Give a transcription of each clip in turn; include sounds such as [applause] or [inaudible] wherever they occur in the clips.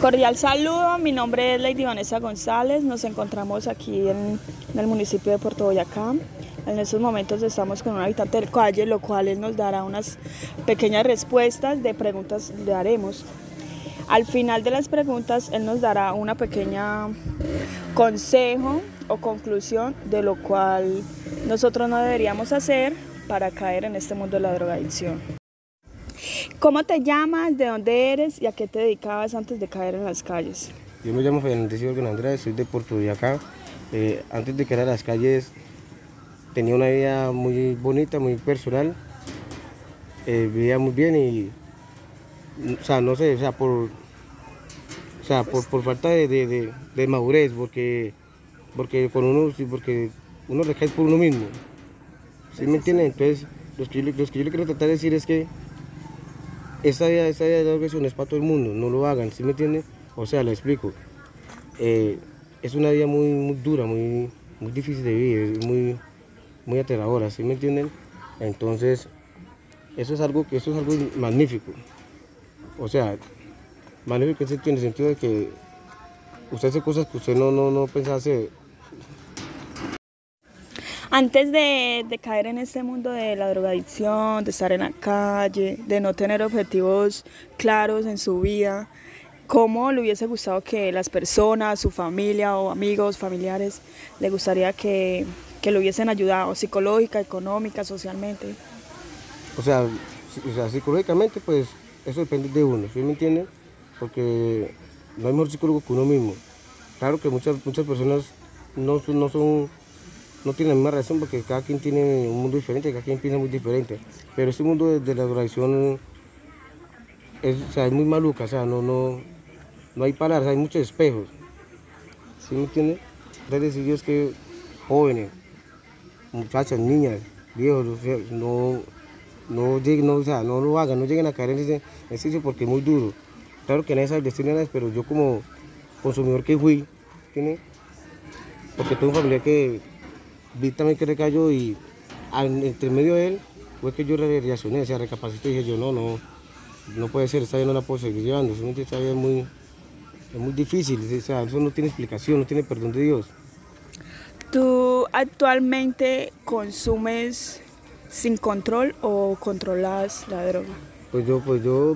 Cordial saludo, mi nombre es Lady Vanessa González, nos encontramos aquí en, el municipio de Puerto Boyacá. En estos momentos estamos con un habitante del calle, lo cual él nos dará unas pequeñas respuestas de preguntas le haremos. Al final de las preguntas, él nos dará una pequeña consejo o conclusión de lo cual nosotros no deberíamos hacer para caer en este mundo de la drogadicción. ¿Cómo te llamas? ¿De dónde eres? ¿Y a qué te dedicabas antes de caer en las calles? Yo me llamo Fernando Organ Andrés, soy de Puerto Villacá. Eh, antes de caer en las calles tenía una vida muy bonita, muy personal. Eh, vivía muy bien y, o sea, no sé, o sea, por, o sea, por, por falta de, de, de, madurez, porque, porque con uno, porque uno recae por uno mismo. ¿Sí me entienden? Entonces, los que, los que yo le quiero tratar de decir es que esta idea, esta idea de drogación es para todo el mundo, no lo hagan, ¿sí me entienden? O sea, le explico. Eh, es una vida muy, muy dura, muy, muy difícil de vivir, muy, muy aterradora, ¿sí me entienden? Entonces, eso es algo, eso es algo magnífico. O sea, magnífico en el sentido de que usted hace cosas que usted no, no, no pensaba hacer antes de, caer en este mundo de la drogadicción, de estar en la calle, de no tener objetivos claros en su vida, ¿cómo le hubiese gustado que las personas, su familia o amigos, familiares, le gustaría que, que lo hubiesen ayudado psicológica, económica, socialmente? O sea, o sea, psicológicamente, pues eso depende de uno, ¿sí me entienden? Porque no hay mejor psicólogo que uno mismo. Claro que muchas, muchas personas no, no son no tiene la misma razón porque cada quien tiene un mundo diferente, cada quien piensa muy diferente. Pero este mundo de, la adoración es, muy maluca, o sea, no, no, no hay palabras, hay muchos espejos. ¿Sí me entiendes? Entonces Dios que jóvenes, muchachas, niñas, viejos, no, no, no, no lo hagan, no lleguen a caer en ese ejercicio porque es muy duro. Claro que nadie sabe el destino pero yo como consumidor que fui, ¿tiene? porque tengo un familiar que también que recayó y entre medio de él fue que yo reaccioné, o sea, recapacité y dije yo no, no, no puede ser, esta vida no la puedo seguir llevando, esta es muy, es muy difícil, o sea, eso no tiene explicación, no tiene perdón de Dios. ¿Tú actualmente consumes sin control o controlas la droga? Pues yo, pues yo,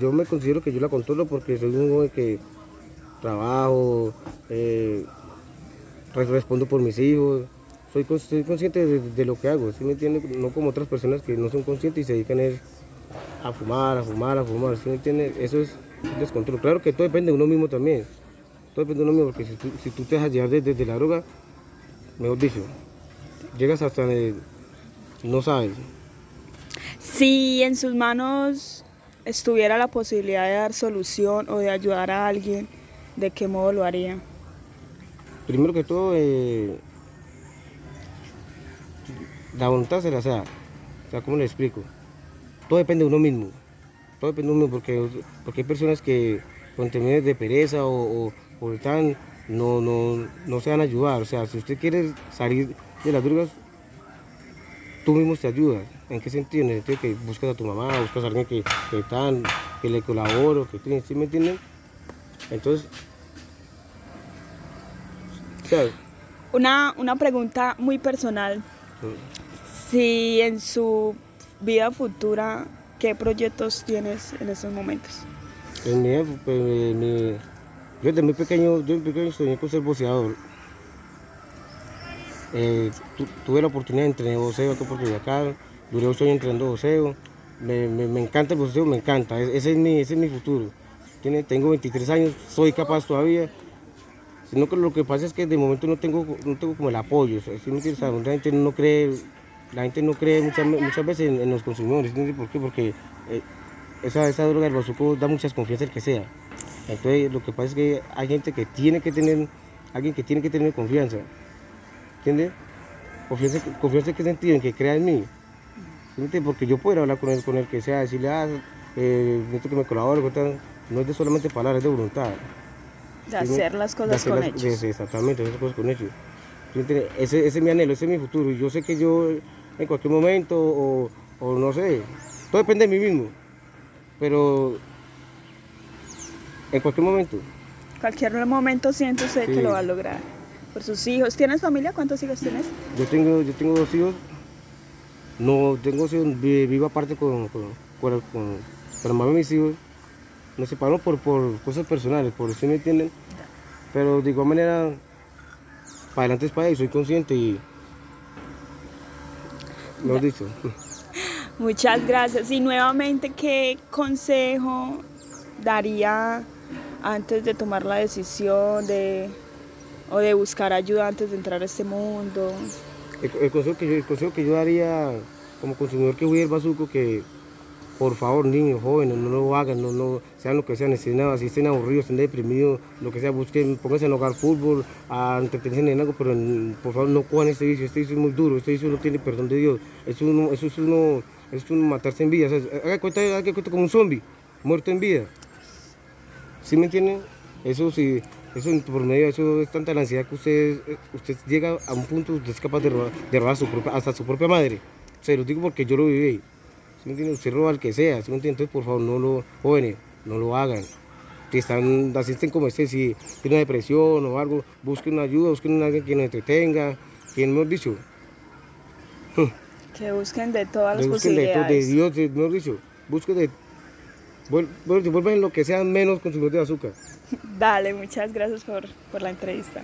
yo me considero que yo la controlo porque soy un joven que trabajo, eh, respondo por mis hijos, soy, consciente de, lo que hago, ¿sí me entiende? No como otras personas que no son conscientes y se dedican a fumar, a fumar, a fumar, ¿sí me entiende? Eso es descontrol. Claro que todo depende de uno mismo también. Todo depende de uno mismo, porque si tú, te dejas llevar desde, la droga, mejor dicho, llegas hasta donde no sabes. Si en sus manos estuviera la posibilidad de dar solución o de ayudar a alguien, ¿de qué modo lo haría? Primero que todo, eh, la voluntad se la sea. O sea, ¿cómo le explico? Todo depende de uno mismo. Todo depende de uno mismo porque, porque hay personas que con términos de pereza o, o, no, no, no se van a ayudar. O sea, si usted quiere salir de las drogas, tú mismo te ayudas. ¿En qué sentido? En el sentido que buscas a tu mamá, buscas a alguien que, que, que le colabore, que ¿sí me entienden? Entonces, Una, una pregunta muy personal. Si en su vida futura, ¿qué proyectos tienes en estos momentos? En mi, pues, yo desde muy pequeño, yo pequeño soñé con ser boxeador. Eh, tuve la oportunidad de entrenar boxeo acá por acá, duré ocho años entrenando boxeo. Me, encanta el boxeo, me encanta, ese es mi, ese es mi futuro. Tengo 23 años, soy capaz todavía. Sino que lo que pasa es que de momento no tengo, no tengo como el apoyo. Mucha gente no cree la gente no cree muchas, muchas veces en, los consumidores. ¿Por qué? Porque eh, esa, esa, droga del bazuco da muchas confianza el que sea. Entonces lo que pasa es que hay gente que tiene que tener, alguien que tiene que tener confianza. ¿Entiendes? Confianza, en qué sentido, en que crea en mí. Porque yo puedo hablar con él, con el que sea, decirle, ah, eh, que me colabore, no es de solamente palabras, es de voluntad. De hacer las cosas con hechos. exactamente, hacer las cosas con hechos. Ese, ese es mi anhelo, ese es mi futuro. Yo sé que yo en cualquier momento o, no sé, todo depende de mí mismo. Pero En cualquier momento. Cualquier momento usted que lo va a lograr. Por sus hijos. ¿Tienes familia? ¿Cuántos hijos tienes? Yo tengo, yo tengo dos hijos. No, tengo hijos, vi- vivo aparte con, con, con, con- con la mamá de mis hijos. Nos separamos por, por cosas personales, por eso me entienden. Pero de igual manera, para adelante es para ahí, soy consciente y. Mejor dicho. [laughs] Muchas gracias. Y nuevamente, ¿qué consejo daría antes de tomar la decisión de o de buscar ayuda antes de entrar a este mundo? El, el consejo que yo, el consejo que yo daría como consumidor que voy al bazuco que por favor niños, jóvenes, no lo hagan, no, sean lo que sean, estén, si estén aburridos, estén deprimidos, lo que sea, busquen, pónganse a jugar fútbol, a entretenerse en algo, pero por favor no cojan este vicio, este vicio es muy duro, este vicio no tiene perdón de Dios, eso es uno, eso es uno, matarse en vida, o haga cuenta, haga cuenta como un zombie, muerto en vida. ¿Sí me entienden? Eso sí, eso por medio de eso es tanta la ansiedad que usted, usted llega a un punto usted es capaz de robar, de robar su propia- hasta su propia madre. Se lo digo porque yo lo viví. ¿Sí me entiende? Usted roba al que sea, ¿sí me entiende? Entonces, por favor, no lo, jóvenes, no lo hagan. Si están, asisten como este, si tienen una depresión o algo, busquen una ayuda, busquen a alguien que nos entretenga, quien mejor dicho, Que busquen de todas las de busquen de, to- de posibilidades. Dios, de, mejor dicho, busquen de, vuel- vuel- vuelvan lo que sea menos consumidor de azúcar. [laughs] Dale, muchas gracias por, por la entrevista.